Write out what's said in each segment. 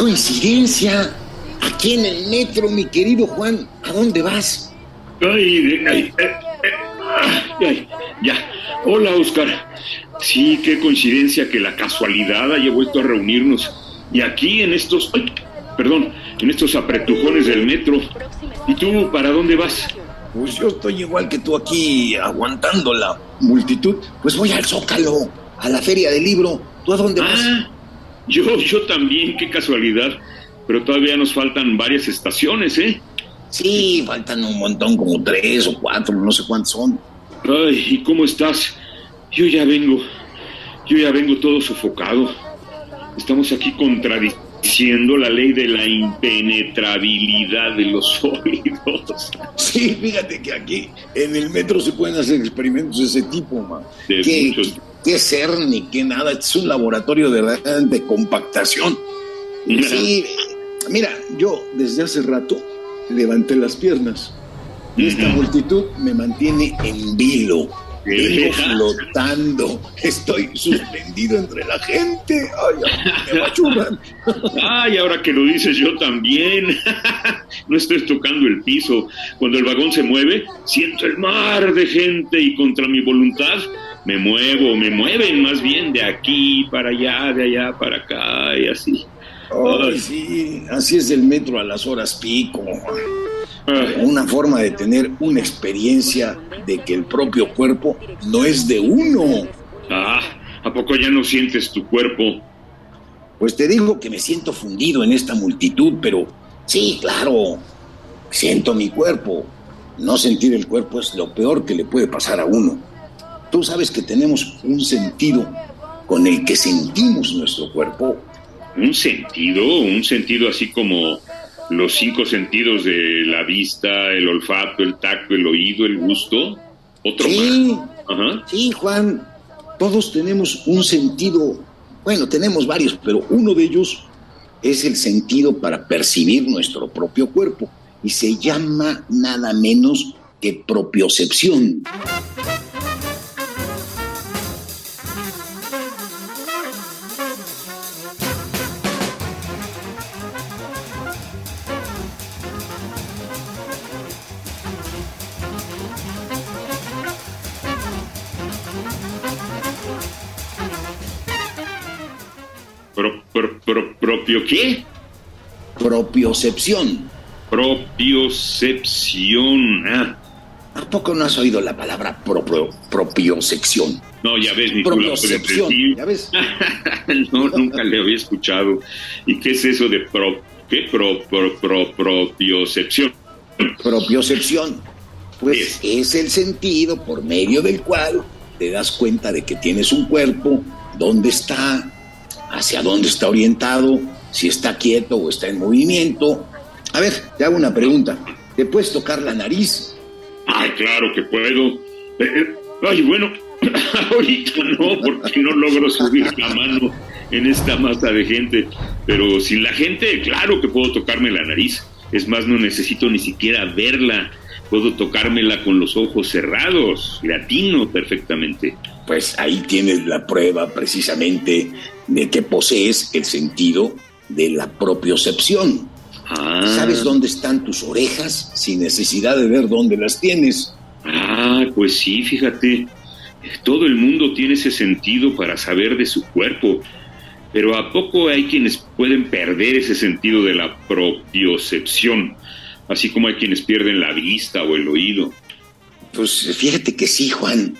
Coincidencia! Aquí en el metro, mi querido Juan. ¿A dónde vas? Ay, ay, ay, ya. Hola, Oscar. Sí, qué coincidencia que la casualidad haya vuelto a reunirnos. Y aquí en estos, perdón, en estos apretujones del metro. ¿Y tú para dónde vas? Pues yo estoy igual que tú aquí, aguantando la multitud. Pues voy al Zócalo, a la feria del libro. ¿Tú a dónde vas? Yo, yo también, qué casualidad. Pero todavía nos faltan varias estaciones, ¿eh? Sí, faltan un montón, como tres o cuatro, no sé cuántos son. Ay, ¿y cómo estás? Yo ya vengo, yo ya vengo todo sofocado. Estamos aquí contradiciendo la ley de la impenetrabilidad de los oídos. Sí, fíjate que aquí en el metro se pueden hacer experimentos de ese tipo, man. De ¿Qué, muchos- qué ser ni qué nada, es un laboratorio de, de compactación. Mira. Sí, mira, yo desde hace rato levanté las piernas. Y esta multitud me mantiene en vilo. Ajá. flotando. Estoy suspendido entre la gente. Ay, ay, me machurran. Ay, ahora que lo dices yo también. No estoy tocando el piso. Cuando el vagón se mueve, siento el mar de gente y contra mi voluntad me muevo, me mueven más bien de aquí para allá, de allá para acá y así. Ay, sí, así es el metro a las horas pico. Una forma de tener una experiencia de que el propio cuerpo no es de uno. Ah, ¿a poco ya no sientes tu cuerpo? Pues te digo que me siento fundido en esta multitud, pero sí, claro, siento mi cuerpo. No sentir el cuerpo es lo peor que le puede pasar a uno. Tú sabes que tenemos un sentido con el que sentimos nuestro cuerpo. ¿Un sentido? ¿Un sentido así como los cinco sentidos de la vista, el olfato, el tacto, el oído, el gusto? ¿Otro Sí, más? Ajá. sí, Juan, todos tenemos un sentido, bueno, tenemos varios, pero uno de ellos es el sentido para percibir nuestro propio cuerpo y se llama nada menos que propiocepción. Pro- pro- pro- ¿Propio qué? Propiocepción. Propiocepción. Ah, ¿A poco no has oído la palabra propio, propiocepción? no, ya ves, ni tú la Propiocepción, decir. ¿ya ves? no, nunca le había escuchado. ¿Y qué es eso de pro, qué? Pro, pro, pro- propiocepción. Propiocepción. Pues es el sentido por medio del cual te das cuenta de que tienes un cuerpo, dónde está, hacia dónde está orientado, si está quieto o está en movimiento. A ver, te hago una pregunta. ¿Te puedes tocar la nariz? Ay, claro que puedo. Eh, eh, ay, bueno, ahorita no, porque no logro subir la mano en esta masa de gente. Pero sin la gente, claro que puedo tocarme la nariz. Es más, no necesito ni siquiera verla. Puedo tocármela con los ojos cerrados. Le atino perfectamente. Pues ahí tienes la prueba precisamente de que posees el sentido de la propiocepción. Ah, ¿Sabes dónde están tus orejas sin necesidad de ver dónde las tienes? Ah, pues sí, fíjate. Todo el mundo tiene ese sentido para saber de su cuerpo. Pero ¿a poco hay quienes pueden perder ese sentido de la propiocepción? Así como hay quienes pierden la vista o el oído. Pues fíjate que sí, Juan.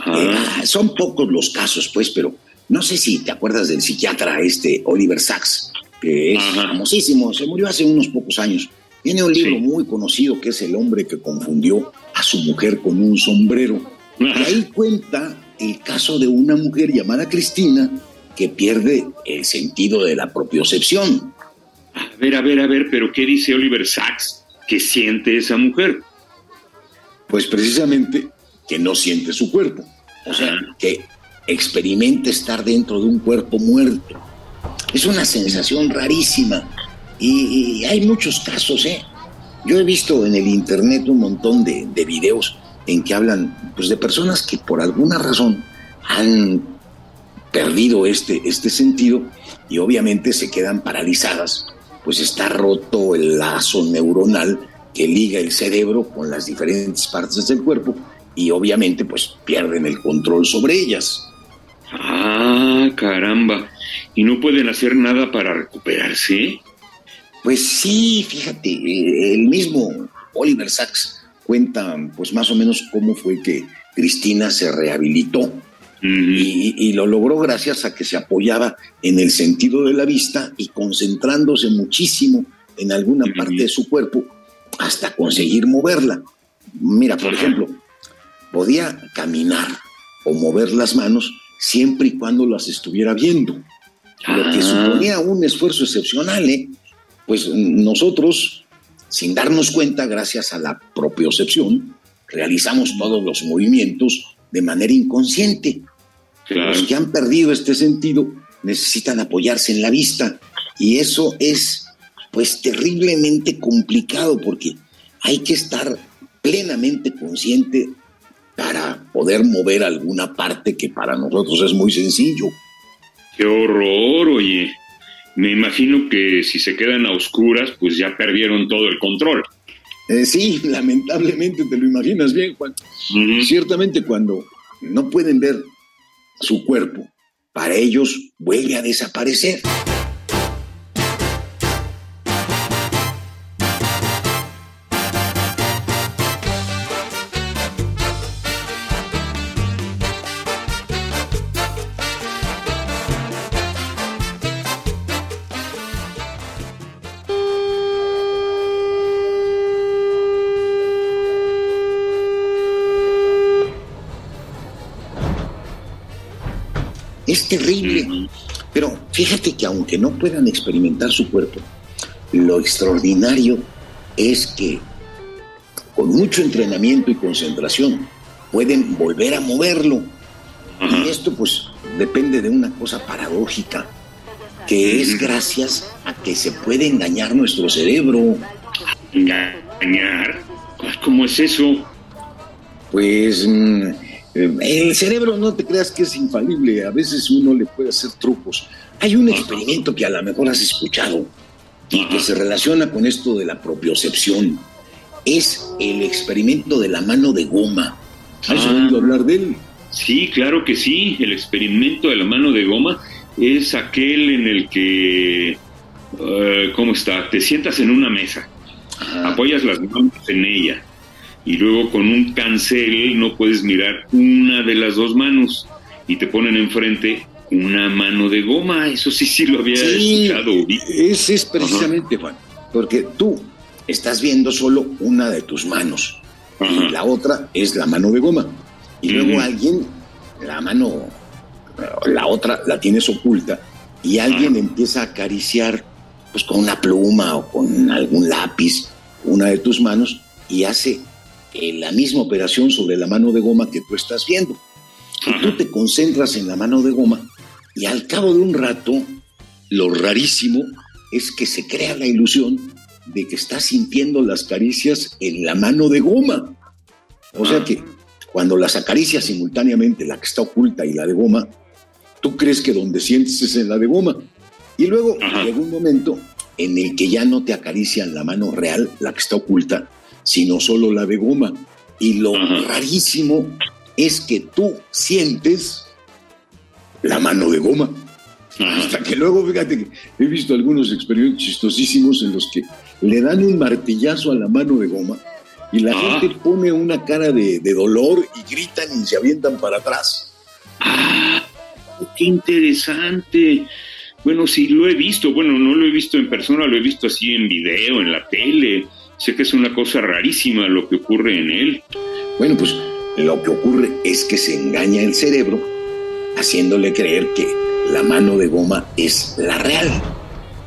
Ah, Eh, son pocos los casos, pues, pero no sé si te acuerdas del psiquiatra este Oliver Sacks, que es Ajá. famosísimo, se murió hace unos pocos años. Tiene un libro muy conocido que es El hombre que confundió a su mujer con un sombrero. Y ahí cuenta el caso de una mujer llamada Cristina que pierde el sentido de la propiocepción. A ver, a ver, a ver, pero ¿qué dice Oliver Sacks que siente esa mujer? Pues precisamente que no siente su cuerpo. O sea, que experimenta estar dentro de un cuerpo muerto. Es una sensación rarísima. Y, hay muchos casos, ¿eh? Yo he visto en el internet un montón de, de videos en que hablan pues, de personas que por alguna razón han perdido este, este sentido y obviamente se quedan paralizadas, pues está roto el lazo neuronal que liga el cerebro con las diferentes partes del cuerpo y obviamente pues pierden el control sobre ellas. Ah, caramba. ¿Y no pueden hacer nada para recuperarse? Pues sí, fíjate, el mismo Oliver Sacks cuenta pues más o menos cómo fue que Cristina se rehabilitó y, lo logró gracias a que se apoyaba en el sentido de la vista y concentrándose muchísimo en alguna parte de su cuerpo hasta conseguir moverla. Mira, por ejemplo, podía caminar o mover las manos siempre y cuando las estuviera viendo, lo que ah. suponía un esfuerzo excepcional, ¿eh? Pues nosotros, sin darnos cuenta, gracias a la propiocepción, realizamos todos los movimientos de manera inconsciente. Los que han perdido este sentido necesitan apoyarse en la vista y eso es pues terriblemente complicado porque hay que estar plenamente consciente para poder mover alguna parte que para nosotros es muy sencillo. Qué horror, oye. Me imagino que si se quedan a oscuras, pues ya perdieron todo el control. Eh, sí, lamentablemente te lo imaginas bien, Juan. Ciertamente cuando no pueden ver su cuerpo, para ellos vuelve a desaparecer. Es terrible. Pero fíjate que aunque no puedan experimentar su cuerpo, lo extraordinario es que con mucho entrenamiento y concentración pueden volver a moverlo. Y esto pues depende de una cosa paradójica, que es gracias a que se puede engañar nuestro cerebro. ¿Engañar? ¿Cómo es eso? Pues mm, el cerebro no te creas que es infalible, a veces uno le puede hacer trucos. Hay un experimento que a lo mejor has escuchado y que se relaciona con esto de la propiocepción. Es el experimento de la mano de goma. ¿Has ah. oído hablar de él? Sí, claro que sí. El experimento de la mano de goma es aquel en el que, eh, ¿cómo está? Te sientas en una mesa, apoyas las manos en ella y luego con un cancel no puedes mirar una de las dos manos y te ponen enfrente una mano de goma. Eso sí, sí lo había escuchado. Ese es precisamente, Juan, porque tú estás viendo solo una de tus manos y la otra es la mano de goma. Y luego alguien, la mano, la otra la tienes oculta y alguien empieza a acariciar pues con una pluma o con algún lápiz una de tus manos y hace la misma operación sobre la mano de goma que tú estás viendo. Y tú te concentras en la mano de goma y al cabo de un rato, lo rarísimo es que se crea la ilusión de que estás sintiendo las caricias en la mano de goma. O sea que cuando las acaricias simultáneamente, la que está oculta y la de goma, tú crees que donde sientes es en la de goma. Y luego llega un momento en el que ya no te acarician la mano real, la que está oculta, sino solo la de goma. Y lo rarísimo es que tú sientes la mano de goma. Hasta que luego, fíjate que he visto algunos experimentos chistosísimos en los que le dan un martillazo a la mano de goma y la ah. gente pone una cara de, dolor y gritan y se avientan para atrás. ¡Ah! ¡Qué interesante! Bueno, sí, lo he visto. Bueno, no lo he visto en persona, lo he visto así en video, en la tele Sé que es una cosa rarísima lo que ocurre en él. Bueno, pues lo que ocurre es que se engaña el cerebro haciéndole creer que la mano de goma es la real.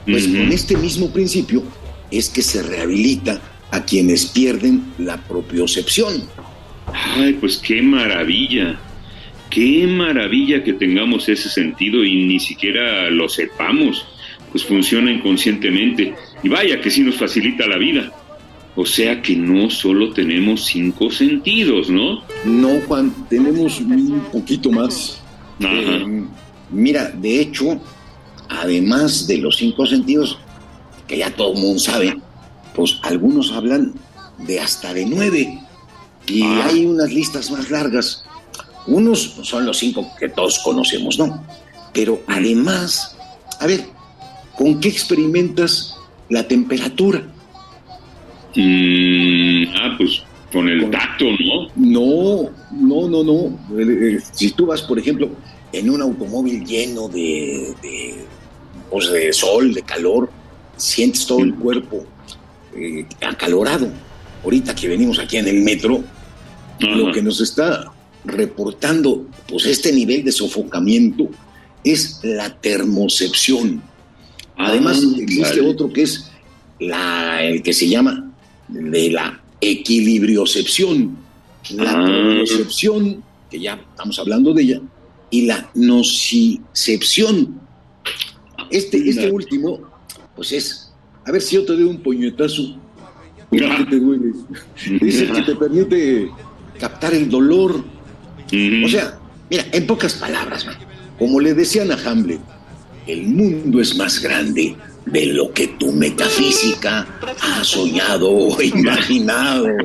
Pues con este mismo principio es que se rehabilita a quienes pierden la propiocepción. Ay, pues qué maravilla. Qué maravilla que tengamos ese sentido y ni siquiera lo sepamos, pues funciona inconscientemente. Y vaya que sí nos facilita la vida. O sea que no solo tenemos cinco sentidos, ¿no? No, Juan, tenemos un poquito más. Eh, mira, de hecho, además de los cinco sentidos, que ya todo el mundo sabe, pues algunos hablan de hasta de nueve. Y ah. hay unas listas más largas. Unos son los cinco que todos conocemos, ¿no? Pero además, a ver, ¿con qué experimentas la temperatura? Mm, ah, pues con el tacto, ¿no? No, no, no, no. Si tú vas, por ejemplo, en un automóvil lleno de, de, pues de sol, de calor, sientes todo el cuerpo eh, acalorado. Ahorita que venimos aquí en el metro, lo que nos está reportando pues este nivel de sofocamiento es la termocepción. Además, ah, existe otro que es la, el que se llama de la equilibriocepción. La ah. que ya estamos hablando de ella, y la nocicepción. Este, este último, pues es, a ver si yo te doy un puñetazo, que te duele? Dice que te permite captar el dolor. O sea, mira, en pocas palabras, como le decían a Hamlet, el mundo es más grande de lo que tu metafísica ha soñado o imaginado.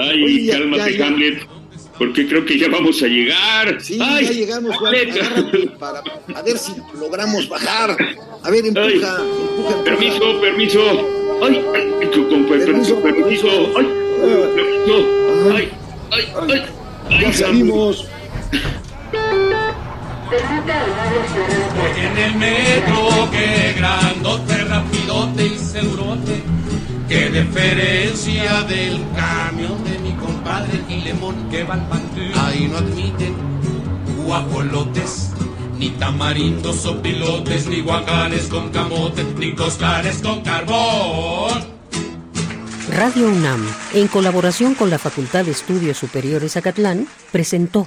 Ay, cálmate, Hamlet, porque creo que ya vamos a llegar. Sí, ya llegamos, para, a ver si logramos bajar. A ver, empuja, empuja, Permiso, permiso. Ay, con, permiso, permiso. Ay, permiso. Ay, ay, ay. Ya salimos. En el metro, que grandote, rapidote y segurote, qué diferencia del camión de mi compadre Lemón que va al Ahí no admiten guapolotes, ni tamarindos o pilotes, ni guacanes con camote, ni costales con carbón. Radio UNAM, en colaboración con la Facultad de Estudios Superiores Acatlán, presentó